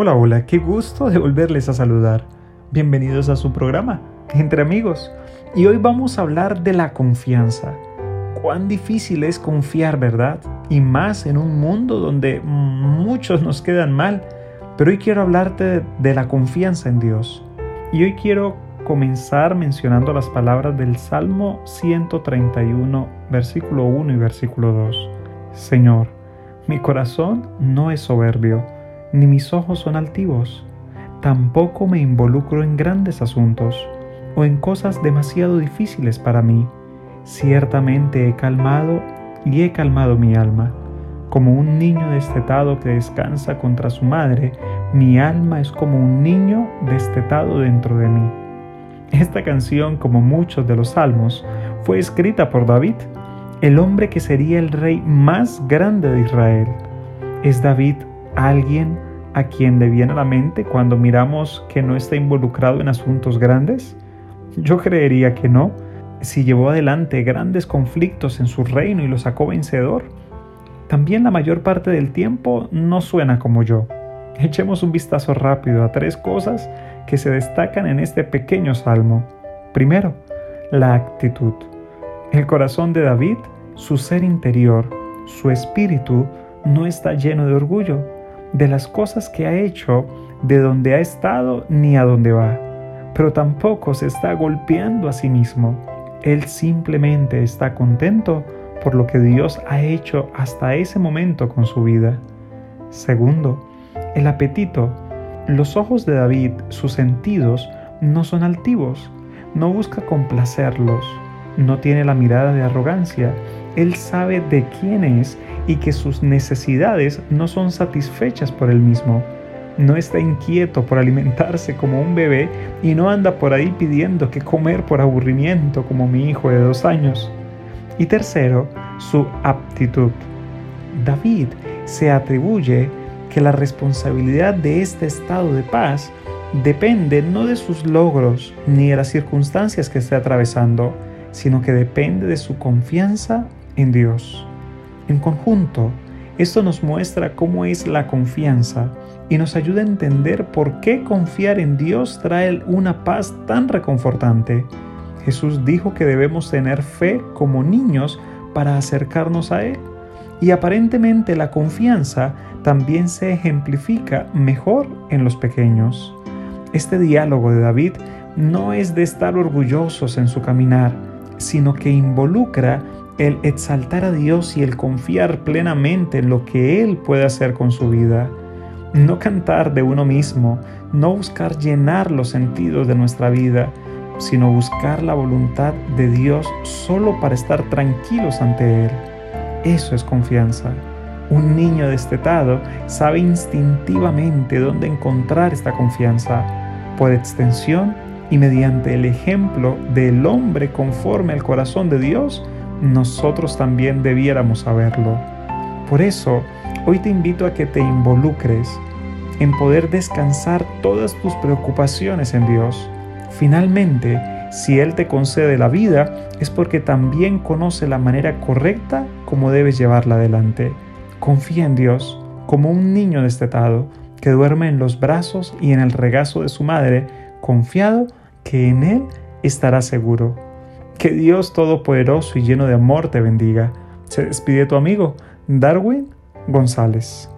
Hola, hola, qué gusto de volverles a saludar. Bienvenidos a su programa, Entre Amigos. Y hoy vamos a hablar de la confianza. Cuán difícil es confiar, ¿verdad? Y más en un mundo donde muchos nos quedan mal. Pero hoy quiero hablarte de la confianza en Dios. Y hoy quiero comenzar mencionando las palabras del Salmo 131, versículo 1 y versículo 2. Señor, mi corazón no es soberbio ni mis ojos son altivos. Tampoco me involucro en grandes asuntos o en cosas demasiado difíciles para mí. Ciertamente he calmado y he calmado mi alma. Como un niño destetado que descansa contra su madre, mi alma es como un niño destetado dentro de mí. Esta canción, como muchos de los salmos, fue escrita por David, el hombre que sería el rey más grande de Israel. Es David alguien a quien le viene a la mente cuando miramos que no está involucrado en asuntos grandes? Yo creería que no. Si llevó adelante grandes conflictos en su reino y lo sacó vencedor, también la mayor parte del tiempo no suena como yo. Echemos un vistazo rápido a tres cosas que se destacan en este pequeño salmo. Primero, la actitud. El corazón de David, su ser interior, su espíritu, no está lleno de orgullo, de las cosas que ha hecho, de donde ha estado ni a dónde va. Pero tampoco se está golpeando a sí mismo. Él simplemente está contento por lo que Dios ha hecho hasta ese momento con su vida. Segundo, el apetito. Los ojos de David, sus sentidos, no son altivos, no busca complacerlos, no tiene la mirada de arrogancia, él sabe de quién es y que sus necesidades no son satisfechas por él mismo. No está inquieto por alimentarse como un bebé y no anda por ahí pidiendo que comer por aburrimiento como mi hijo de dos años. Y tercero, su aptitud. David se atribuye que la responsabilidad de este estado de paz depende no de sus logros ni de las circunstancias que esté atravesando, sino que depende de su confianza en Dios. En conjunto, esto nos muestra cómo es la confianza y nos ayuda a entender por qué confiar en Dios trae una paz tan reconfortante. Jesús dijo que debemos tener fe como niños para acercarnos a Él. Y aparentemente la confianza también se ejemplifica mejor en los pequeños. Este diálogo de David no es de estar orgullosos en su caminar, sino que involucra el exaltar a Dios y el confiar plenamente en lo que Él puede hacer con su vida. No cantar de uno mismo, no buscar llenar los sentidos de nuestra vida, sino buscar la voluntad de Dios solo para estar tranquilos ante Él. Eso es confianza. Un niño destetado sabe instintivamente dónde encontrar esta confianza. Por extensión y mediante el ejemplo del hombre conforme al corazón de Dios, nosotros también debiéramos saberlo. Por eso, hoy te invito a que te involucres en poder descansar todas tus preocupaciones en Dios. Finalmente, si Él te concede la vida, es porque también conoce la manera correcta como debes llevarla adelante. Confía en Dios como un niño destetado que duerme en los brazos y en el regazo de su madre, confiado que en Él estará seguro. Que Dios Todopoderoso y lleno de amor te bendiga. Se despide tu amigo Darwin González.